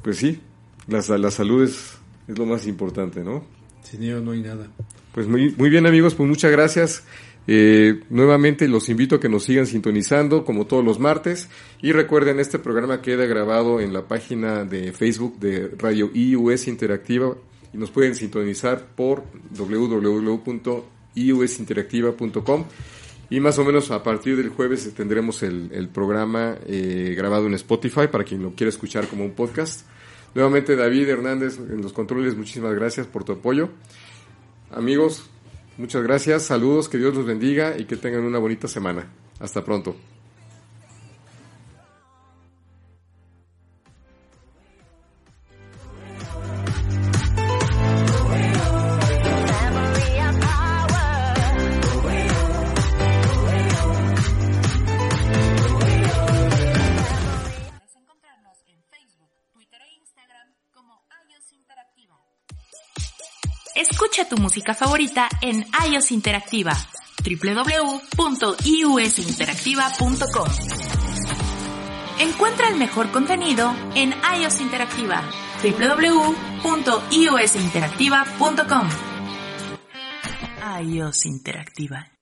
pues sí, la, la salud es, es lo más importante, ¿no? Sin ello no hay nada. Pues muy, muy bien amigos, pues muchas gracias. Eh, nuevamente los invito a que nos sigan sintonizando como todos los martes y recuerden este programa queda grabado en la página de Facebook de Radio IUS Interactiva y nos pueden sintonizar por www.iusinteractiva.com y más o menos a partir del jueves tendremos el, programa eh, grabado en Spotify para quien lo quiera escuchar como un podcast. Nuevamente David Hernández en los controles, muchísimas gracias por tu apoyo. Amigos, muchas gracias, saludos, que Dios los bendiga y que tengan una bonita semana. Hasta pronto. Tu música favorita en iOS Interactiva www.iusinteractiva.com Encuentra el mejor contenido en iOS Interactiva www.iusinteractiva.com iOS Interactiva